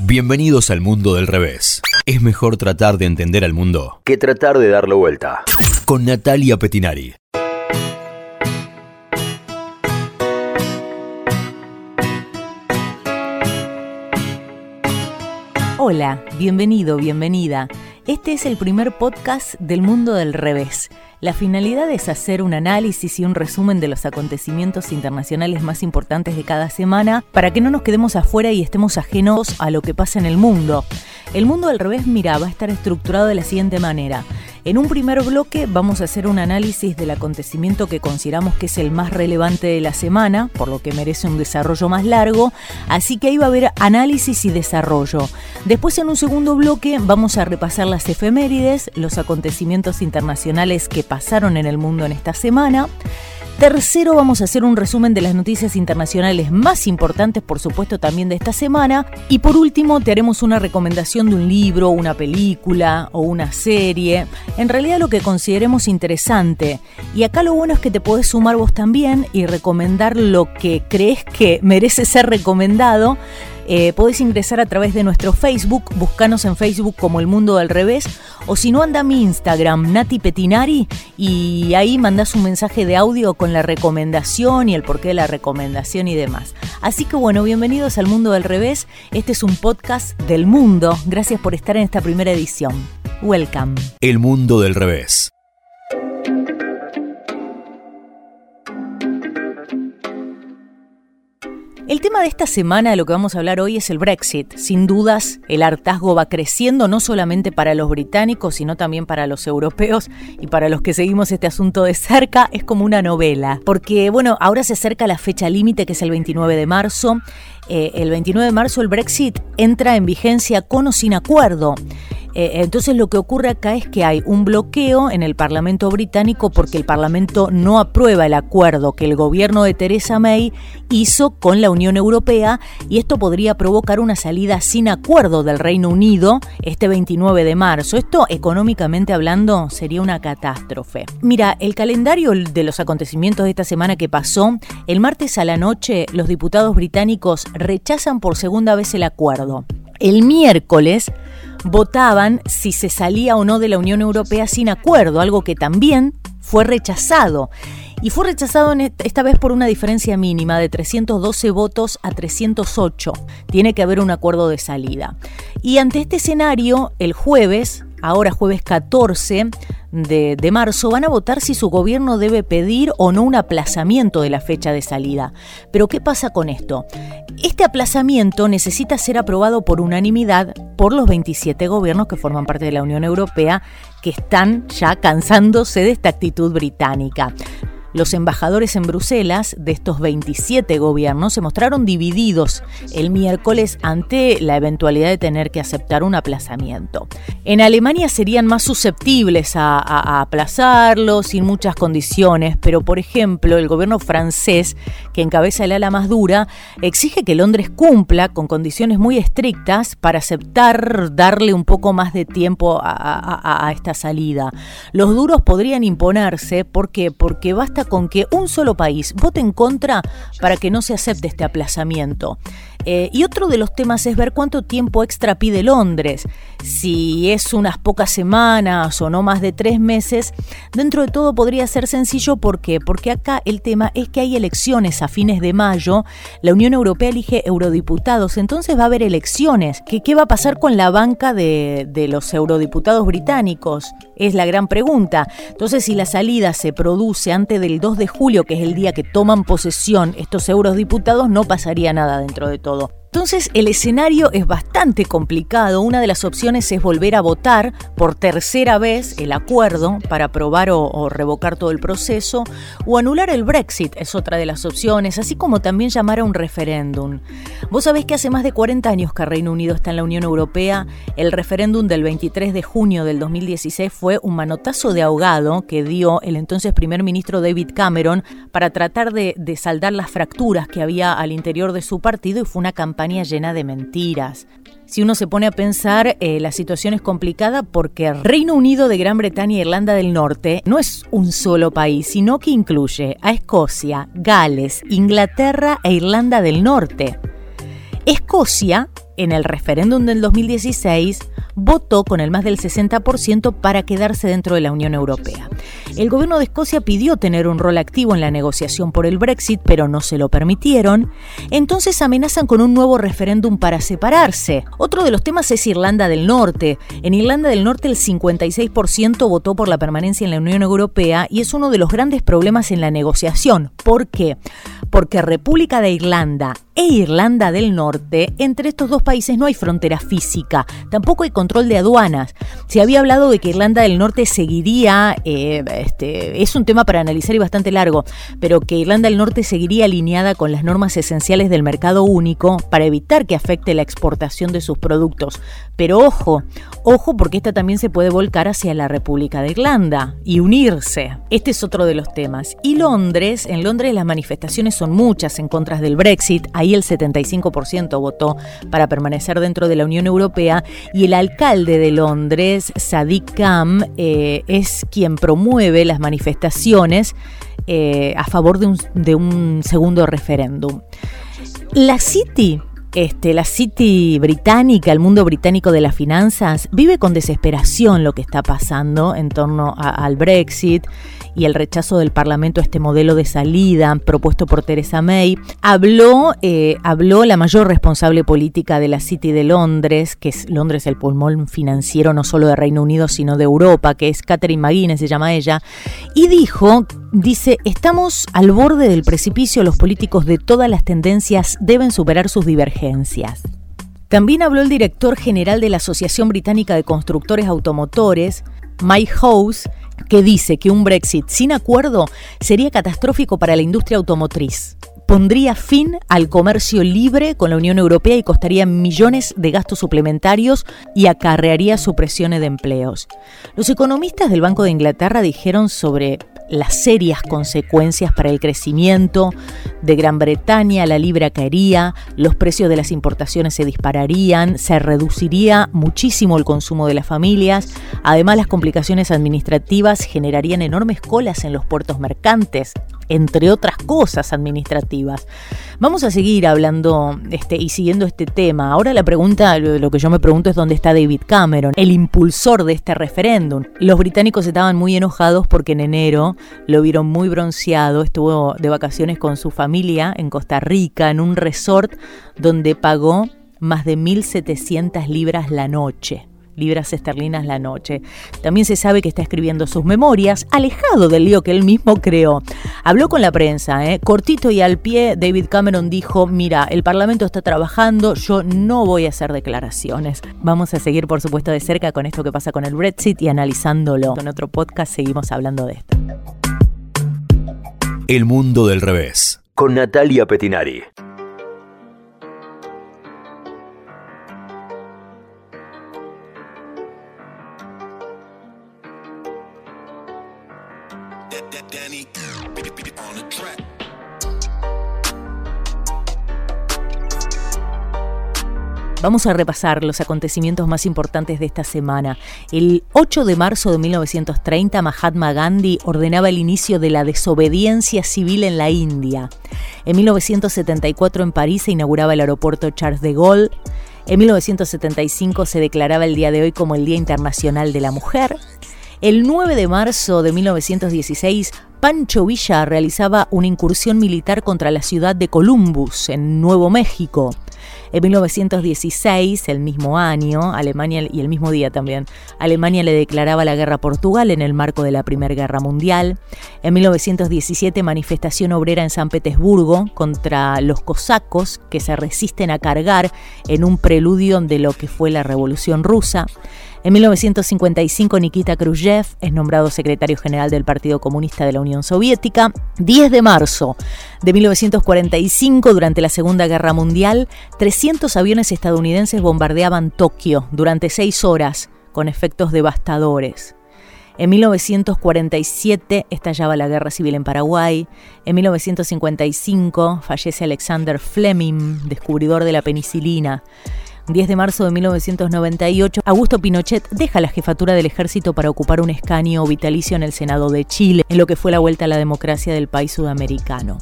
Bienvenidos al mundo del revés. Es mejor tratar de entender al mundo que tratar de darle vuelta. Con Natalia Petinari. Hola, bienvenido, bienvenida. Este es el primer podcast del mundo del revés. La finalidad es hacer un análisis y un resumen de los acontecimientos internacionales más importantes de cada semana para que no nos quedemos afuera y estemos ajenos a lo que pasa en el mundo. El mundo del revés, mira, va a estar estructurado de la siguiente manera. En un primer bloque vamos a hacer un análisis del acontecimiento que consideramos que es el más relevante de la semana, por lo que merece un desarrollo más largo, así que ahí va a haber análisis y desarrollo. Después en un segundo bloque vamos a repasar las efemérides, los acontecimientos internacionales que pasaron en el mundo en esta semana. Tercero, vamos a hacer un resumen de las noticias internacionales más importantes, por supuesto, también de esta semana. Y por último, te haremos una recomendación de un libro, una película o una serie. En realidad lo que consideremos interesante. Y acá lo bueno es que te podés sumar vos también y recomendar lo que crees que merece ser recomendado eh, podés ingresar a través de nuestro Facebook, buscanos en Facebook como El Mundo del Revés, o si no, anda mi Instagram, Nati Petinari, y ahí mandás un mensaje de audio con la recomendación y el porqué de la recomendación y demás. Así que bueno, bienvenidos al Mundo del Revés. Este es un podcast del mundo. Gracias por estar en esta primera edición. Welcome. El Mundo del Revés. El tema de esta semana de lo que vamos a hablar hoy es el Brexit. Sin dudas, el hartazgo va creciendo no solamente para los británicos, sino también para los europeos y para los que seguimos este asunto de cerca. Es como una novela. Porque, bueno, ahora se acerca la fecha límite, que es el 29 de marzo. Eh, el 29 de marzo el Brexit entra en vigencia con o sin acuerdo. Eh, entonces lo que ocurre acá es que hay un bloqueo en el Parlamento británico porque el Parlamento no aprueba el acuerdo que el gobierno de Theresa May hizo con la Unión Europea y esto podría provocar una salida sin acuerdo del Reino Unido este 29 de marzo. Esto económicamente hablando sería una catástrofe. Mira, el calendario de los acontecimientos de esta semana que pasó, el martes a la noche los diputados británicos rechazan por segunda vez el acuerdo. El miércoles votaban si se salía o no de la Unión Europea sin acuerdo, algo que también fue rechazado. Y fue rechazado esta vez por una diferencia mínima de 312 votos a 308. Tiene que haber un acuerdo de salida. Y ante este escenario, el jueves, ahora jueves 14, de, marzo van a votar si su gobierno debe pedir o no un aplazamiento de la fecha de salida. Pero ¿qué pasa con esto? Este aplazamiento necesita ser aprobado por unanimidad por los 27 gobiernos que forman parte de la Unión Europea que están ya cansándose de esta actitud británica. Los embajadores en Bruselas de estos 27 gobiernos se mostraron divididos el miércoles ante la eventualidad de tener que aceptar un aplazamiento. En Alemania serían más susceptibles a, aplazarlo sin muchas condiciones, pero por ejemplo el gobierno francés, que encabeza el ala más dura, exige que Londres cumpla con condiciones muy estrictas para aceptar darle un poco más de tiempo a, a esta salida. Los duros podrían imponerse porque porque basta con que un solo país vote en contra para que no se acepte este aplazamiento. Eh, y otro de los temas es ver cuánto tiempo extra pide Londres. Si es unas pocas semanas o no más de tres meses, dentro de todo podría ser sencillo. ¿Por qué? Porque acá el tema es que hay elecciones a fines de mayo. La Unión Europea elige eurodiputados, entonces va a haber elecciones. ¿Qué, qué va a pasar con la banca de, de los eurodiputados británicos? Es la gran pregunta. Entonces, si la salida se produce antes del 2 de julio, que es el día que toman posesión estos eurodiputados, no pasaría nada dentro de todo todo. Entonces el escenario es bastante complicado. Una de las opciones es volver a votar por tercera vez el acuerdo para aprobar o, revocar todo el proceso o anular el Brexit es otra de las opciones, así como también llamar a un referéndum. Vos sabés que hace más de 40 años que Reino Unido está en la Unión Europea. El referéndum del 23 de junio del 2016 fue un manotazo de ahogado que dio el entonces primer ministro David Cameron para tratar de, de saldar las fracturas que había al interior de su partido y fue una campaña llena de mentiras. Si uno se pone a pensar, eh, la situación es complicada porque Reino Unido de Gran Bretaña e Irlanda del Norte no es un solo país, sino que incluye a Escocia, Gales, Inglaterra e Irlanda del Norte. Escocia en el referéndum del 2016 votó con el más del 60% para quedarse dentro de la Unión Europea. El gobierno de Escocia pidió tener un rol activo en la negociación por el Brexit, pero no se lo permitieron. Entonces amenazan con un nuevo referéndum para separarse. Otro de los temas es Irlanda del Norte. En Irlanda del Norte el 56% votó por la permanencia en la Unión Europea y es uno de los grandes problemas en la negociación. ¿Por qué? Porque República de Irlanda e Irlanda del Norte, entre estos dos países no hay frontera física, tampoco hay control de aduanas. Se había hablado de que Irlanda del Norte seguiría, eh, este, es un tema para analizar y bastante largo, pero que Irlanda del Norte seguiría alineada con las normas esenciales del mercado único para evitar que afecte la exportación de sus productos. Pero ojo, ojo porque esta también se puede volcar hacia la República de Irlanda y unirse. Este es otro de los temas. Y Londres, en Londres las manifestaciones son muchas en contra del Brexit el 75% votó para permanecer dentro de la Unión Europea y el alcalde de Londres, Sadiq Khan, eh, es quien promueve las manifestaciones eh, a favor de un, de un segundo referéndum. La City este, la City británica, el mundo británico de las finanzas, vive con desesperación lo que está pasando en torno al Brexit y el rechazo del Parlamento a este modelo de salida propuesto por Theresa May. Habló, eh, habló la mayor responsable política de la City de Londres, que es Londres el pulmón financiero no solo de Reino Unido, sino de Europa, que es Catherine McGuinness, se llama ella, y dijo, dice, estamos al borde del precipicio, los políticos de todas las tendencias deben superar sus divergencias. También habló el director general de la Asociación Británica de Constructores Automotores, Mike House, que dice que un Brexit sin acuerdo sería catastrófico para la industria automotriz. Pondría fin al comercio libre con la Unión Europea y costaría millones de gastos suplementarios y acarrearía supresiones de empleos. Los economistas del Banco de Inglaterra dijeron sobre las serias consecuencias para el crecimiento de Gran Bretaña, la libra caería, los precios de las importaciones se dispararían, se reduciría muchísimo el consumo de las familias, además las complicaciones administrativas generarían enormes colas en los puertos mercantes, entre otras cosas administrativas. Vamos a seguir hablando este, y siguiendo este tema. Ahora la pregunta, lo que yo me pregunto es dónde está David Cameron, el impulsor de este referéndum. Los británicos estaban muy enojados porque en enero lo vieron muy bronceado, estuvo de vacaciones con su familia en Costa Rica, en un resort donde pagó más de 1.700 libras la noche libras esterlinas la noche. También se sabe que está escribiendo sus memorias, alejado del lío que él mismo creó. Habló con la prensa, ¿eh? cortito y al pie, David Cameron dijo, mira, el Parlamento está trabajando, yo no voy a hacer declaraciones. Vamos a seguir, por supuesto, de cerca con esto que pasa con el Brexit y analizándolo. En otro podcast seguimos hablando de esto. El mundo del revés. Con Natalia Petinari. Vamos a repasar los acontecimientos más importantes de esta semana. El 8 de marzo de 1930, Mahatma Gandhi ordenaba el inicio de la desobediencia civil en la India. En 1974 en París se inauguraba el aeropuerto Charles de Gaulle. En 1975 se declaraba el día de hoy como el Día Internacional de la Mujer. El 9 de marzo de 1916, Pancho Villa realizaba una incursión militar contra la ciudad de Columbus, en Nuevo México. En 1916, el mismo año, Alemania y el mismo día también, Alemania le declaraba la guerra a Portugal en el marco de la Primera Guerra Mundial. En 1917, manifestación obrera en San Petersburgo contra los cosacos que se resisten a cargar en un preludio de lo que fue la Revolución Rusa. En 1955, Nikita Khrushchev es nombrado secretario general del Partido Comunista de la Unión Soviética. 10 de marzo de 1945, durante la Segunda Guerra Mundial, 300 aviones estadounidenses bombardeaban Tokio durante seis horas, con efectos devastadores. En 1947 estallaba la guerra civil en Paraguay. En 1955 fallece Alexander Fleming, descubridor de la penicilina. 10 de marzo de 1998, Augusto Pinochet deja la jefatura del ejército para ocupar un escaño vitalicio en el Senado de Chile, en lo que fue la vuelta a la democracia del país sudamericano.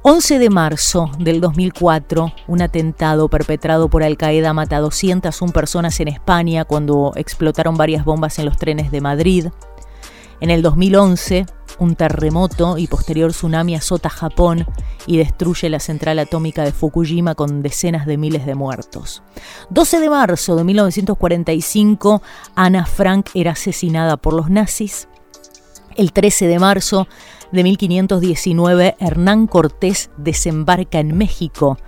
11 de marzo del 2004, un atentado perpetrado por Al Qaeda mata a 201 personas en España cuando explotaron varias bombas en los trenes de Madrid. En el 2011, un terremoto y posterior tsunami azota Japón y destruye la central atómica de Fukushima con decenas de miles de muertos. 12 de marzo de 1945, Ana Frank era asesinada por los nazis. El 13 de marzo de 1519, Hernán Cortés desembarca en México.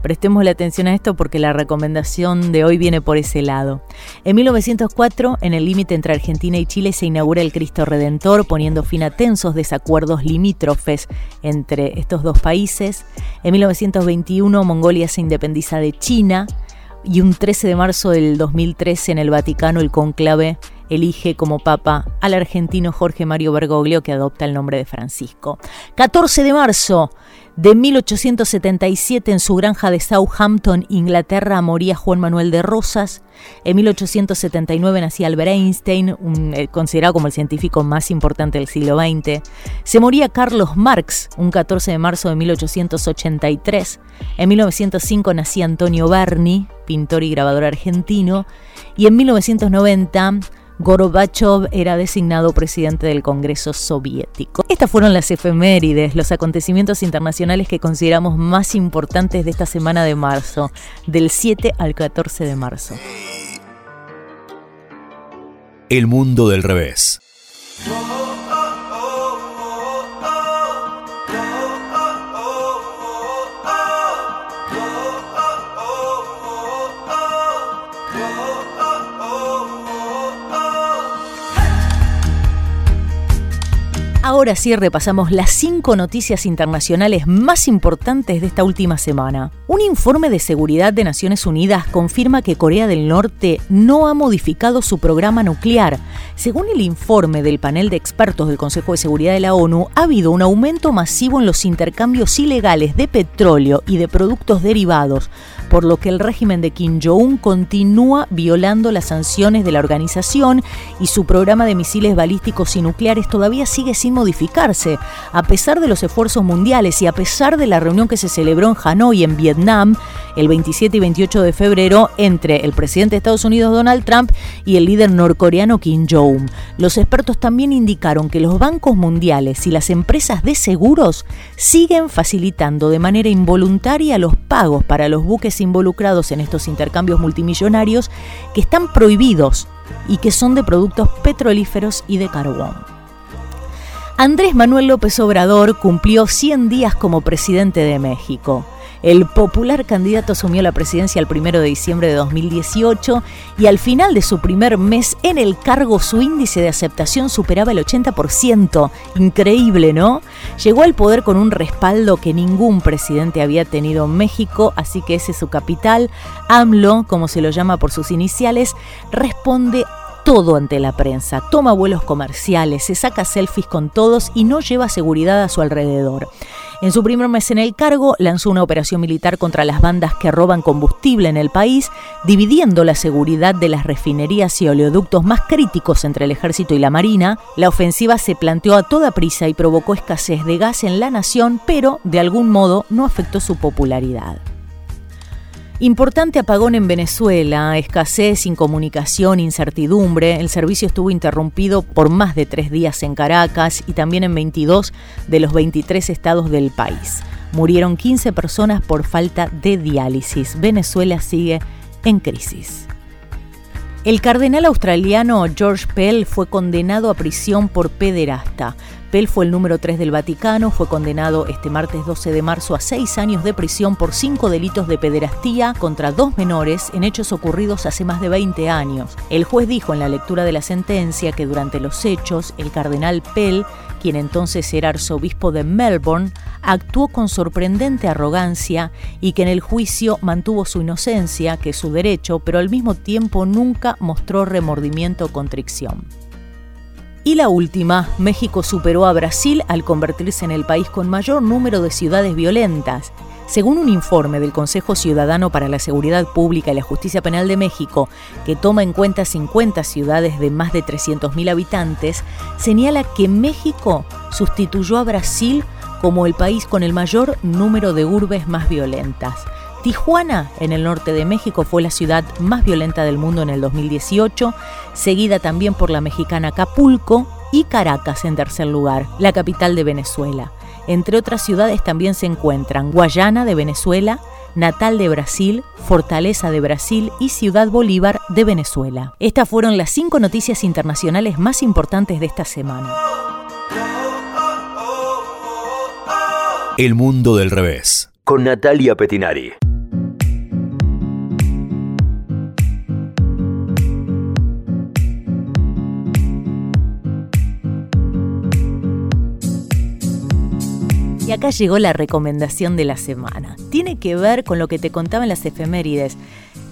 Prestemos la atención a esto porque la recomendación de hoy viene por ese lado. En 1904, en el límite entre Argentina y Chile, se inaugura el Cristo Redentor, poniendo fin a tensos desacuerdos limítrofes entre estos dos países. En 1921, Mongolia se independiza de China. Y un 13 de marzo del 2013, en el Vaticano, el conclave elige como papa al argentino Jorge Mario Bergoglio, que adopta el nombre de Francisco. 14 de marzo de 1877 en su granja de Southampton, Inglaterra, moría Juan Manuel de Rosas. En 1879 nacía Albert Einstein, eh, considerado como el científico más importante del siglo XX. Se moría Carlos Marx, un 14 de marzo de 1883. En 1905 nacía Antonio Berni, pintor y grabador argentino. Y en 1990 Gorbachev era designado presidente del Congreso Soviético. Estas fueron las efemérides, los acontecimientos internacionales que consideramos más importantes de esta semana de marzo, del 7 al 14 de marzo. El mundo del revés. Ahora sí repasamos las cinco noticias internacionales más importantes de esta última semana. Un informe de seguridad de Naciones Unidas confirma que Corea del Norte no ha modificado su programa nuclear. Según el informe del panel de expertos del Consejo de Seguridad de la ONU, ha habido un aumento masivo en los intercambios ilegales de petróleo y de productos derivados, por lo que el régimen de Kim Jong-un continúa violando las sanciones de la organización y su programa de misiles balísticos y nucleares todavía sigue sin modificar a pesar de los esfuerzos mundiales y a pesar de la reunión que se celebró en Hanoi, en Vietnam, el 27 y 28 de febrero, entre el presidente de Estados Unidos Donald Trump y el líder norcoreano Kim Jong-un. Los expertos también indicaron que los bancos mundiales y las empresas de seguros siguen facilitando de manera involuntaria los pagos para los buques involucrados en estos intercambios multimillonarios que están prohibidos y que son de productos petrolíferos y de carbón. Andrés Manuel López Obrador cumplió 100 días como presidente de México. El popular candidato asumió la presidencia el 1 de diciembre de 2018 y al final de su primer mes en el cargo su índice de aceptación superaba el 80%. Increíble, ¿no? Llegó al poder con un respaldo que ningún presidente había tenido en México, así que ese es su capital. AMLO, como se lo llama por sus iniciales, responde todo ante la prensa, toma vuelos comerciales, se saca selfies con todos y no lleva seguridad a su alrededor. En su primer mes en el cargo, lanzó una operación militar contra las bandas que roban combustible en el país, dividiendo la seguridad de las refinerías y oleoductos más críticos entre el ejército y la marina. La ofensiva se planteó a toda prisa y provocó escasez de gas en la nación, pero de algún modo no afectó su popularidad. Importante apagón en Venezuela, escasez, incomunicación, incertidumbre. El servicio estuvo interrumpido por más de tres días en Caracas y también en 22 de los 23 estados del país. Murieron 15 personas por falta de diálisis. Venezuela sigue en crisis. El cardenal australiano George Pell fue condenado a prisión por pederasta. Pell fue el número 3 del Vaticano, fue condenado este martes 12 de marzo a seis años de prisión por cinco delitos de pederastía contra dos menores en hechos ocurridos hace más de 20 años. El juez dijo en la lectura de la sentencia que durante los hechos el cardenal Pell, quien entonces era arzobispo de Melbourne, actuó con sorprendente arrogancia y que en el juicio mantuvo su inocencia, que es su derecho, pero al mismo tiempo nunca mostró remordimiento o contrición. Y la última, México superó a Brasil al convertirse en el país con mayor número de ciudades violentas. Según un informe del Consejo Ciudadano para la Seguridad Pública y la Justicia Penal de México, que toma en cuenta 50 ciudades de más de 300.000 habitantes, señala que México sustituyó a Brasil como el país con el mayor número de urbes más violentas. Tijuana, en el norte de México, fue la ciudad más violenta del mundo en el 2018, seguida también por la mexicana Acapulco y Caracas en tercer lugar, la capital de Venezuela. Entre otras ciudades también se encuentran Guayana de Venezuela, Natal de Brasil, Fortaleza de Brasil y Ciudad Bolívar de Venezuela. Estas fueron las cinco noticias internacionales más importantes de esta semana. El mundo del revés, con Natalia Petinari. Y acá llegó la recomendación de la semana. Tiene que ver con lo que te contaba en las efemérides,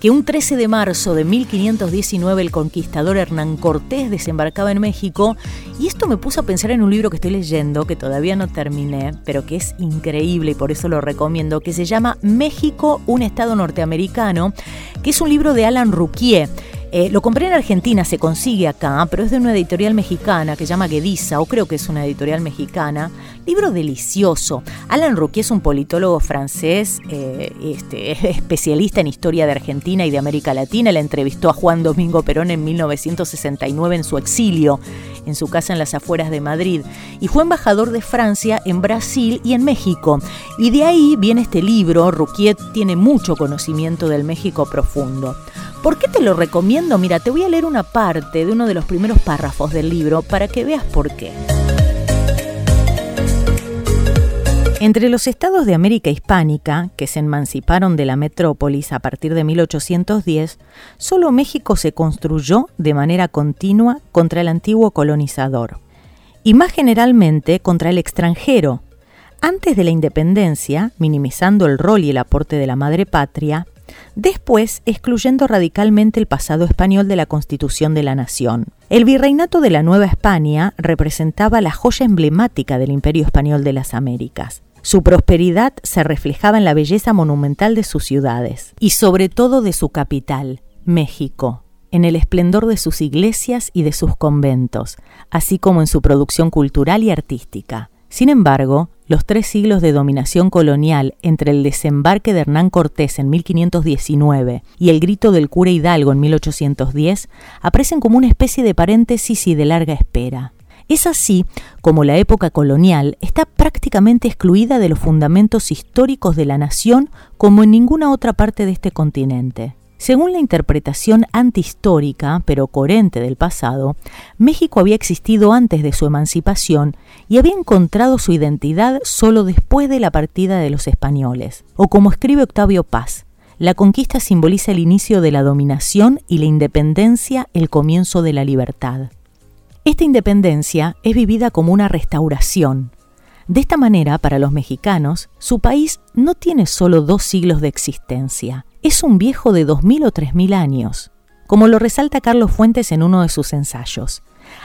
que un 13 de marzo de 1519 el conquistador Hernán Cortés desembarcaba en México y esto me puso a pensar en un libro que estoy leyendo, que todavía no terminé, pero que es increíble y por eso lo recomiendo, que se llama México, un estado norteamericano, que es un libro de Alan Ruquier eh, lo compré en Argentina, se consigue acá, pero es de una editorial mexicana que se llama Guediza, o creo que es una editorial mexicana. Libro delicioso. Alan Rouquier es un politólogo francés, eh, este, especialista en historia de Argentina y de América Latina. Le entrevistó a Juan Domingo Perón en 1969 en su exilio, en su casa en las afueras de Madrid. Y fue embajador de Francia en Brasil y en México. Y de ahí viene este libro. Rouquier tiene mucho conocimiento del México profundo. ¿Por qué te lo recomiendo? Mira, te voy a leer una parte de uno de los primeros párrafos del libro para que veas por qué. Entre los estados de América Hispánica, que se emanciparon de la metrópolis a partir de 1810, solo México se construyó de manera continua contra el antiguo colonizador, y más generalmente contra el extranjero. Antes de la independencia, minimizando el rol y el aporte de la madre patria, después excluyendo radicalmente el pasado español de la Constitución de la Nación. El virreinato de la Nueva España representaba la joya emblemática del Imperio Español de las Américas. Su prosperidad se reflejaba en la belleza monumental de sus ciudades y sobre todo de su capital, México, en el esplendor de sus iglesias y de sus conventos, así como en su producción cultural y artística. Sin embargo, los tres siglos de dominación colonial entre el desembarque de Hernán Cortés en 1519 y el grito del cura Hidalgo en 1810 aparecen como una especie de paréntesis y de larga espera. Es así como la época colonial está prácticamente excluida de los fundamentos históricos de la nación como en ninguna otra parte de este continente. Según la interpretación antihistórica, pero coherente del pasado, México había existido antes de su emancipación y había encontrado su identidad solo después de la partida de los españoles. O como escribe Octavio Paz, la conquista simboliza el inicio de la dominación y la independencia el comienzo de la libertad. Esta independencia es vivida como una restauración. De esta manera, para los mexicanos, su país no tiene solo dos siglos de existencia, es un viejo de 2.000 o 3.000 años, como lo resalta Carlos Fuentes en uno de sus ensayos.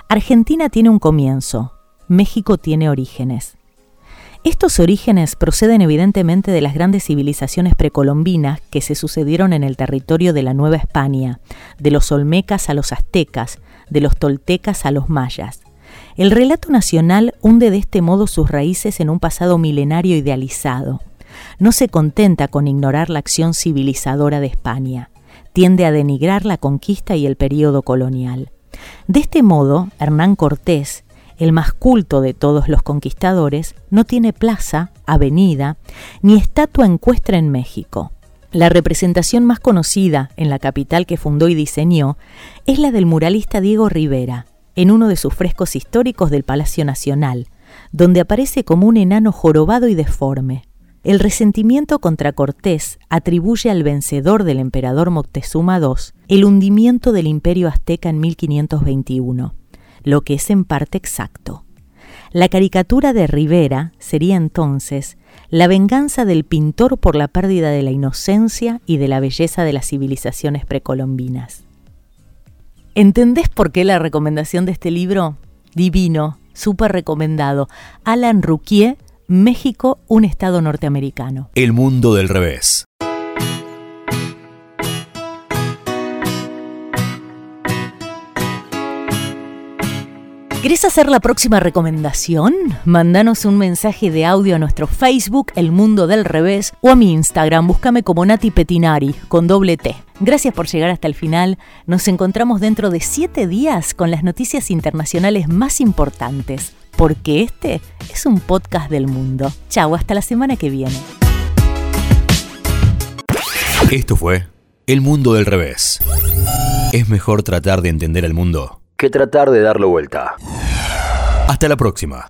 Argentina tiene un comienzo, México tiene orígenes. Estos orígenes proceden evidentemente de las grandes civilizaciones precolombinas que se sucedieron en el territorio de la Nueva España, de los olmecas a los aztecas, de los toltecas a los mayas. El relato nacional hunde de este modo sus raíces en un pasado milenario idealizado no se contenta con ignorar la acción civilizadora de España, tiende a denigrar la conquista y el período colonial. De este modo, Hernán Cortés, el más culto de todos los conquistadores, no tiene plaza, avenida, ni estatua encuestra en México. La representación más conocida en la capital que fundó y diseñó es la del muralista Diego Rivera, en uno de sus frescos históricos del Palacio Nacional, donde aparece como un enano jorobado y deforme. El resentimiento contra Cortés atribuye al vencedor del emperador Moctezuma II el hundimiento del imperio azteca en 1521, lo que es en parte exacto. La caricatura de Rivera sería entonces la venganza del pintor por la pérdida de la inocencia y de la belleza de las civilizaciones precolombinas. ¿Entendés por qué la recomendación de este libro? Divino, súper recomendado. Alan Rouquier México, un estado norteamericano. El mundo del revés. ¿Querés hacer la próxima recomendación? Mándanos un mensaje de audio a nuestro Facebook, El Mundo del Revés, o a mi Instagram, búscame como Nati Petinari, con doble T. Gracias por llegar hasta el final. Nos encontramos dentro de siete días con las noticias internacionales más importantes, porque este es un podcast del mundo. Chau, hasta la semana que viene. Esto fue El Mundo del Revés. Es mejor tratar de entender el mundo que tratar de darlo vuelta. Hasta la próxima.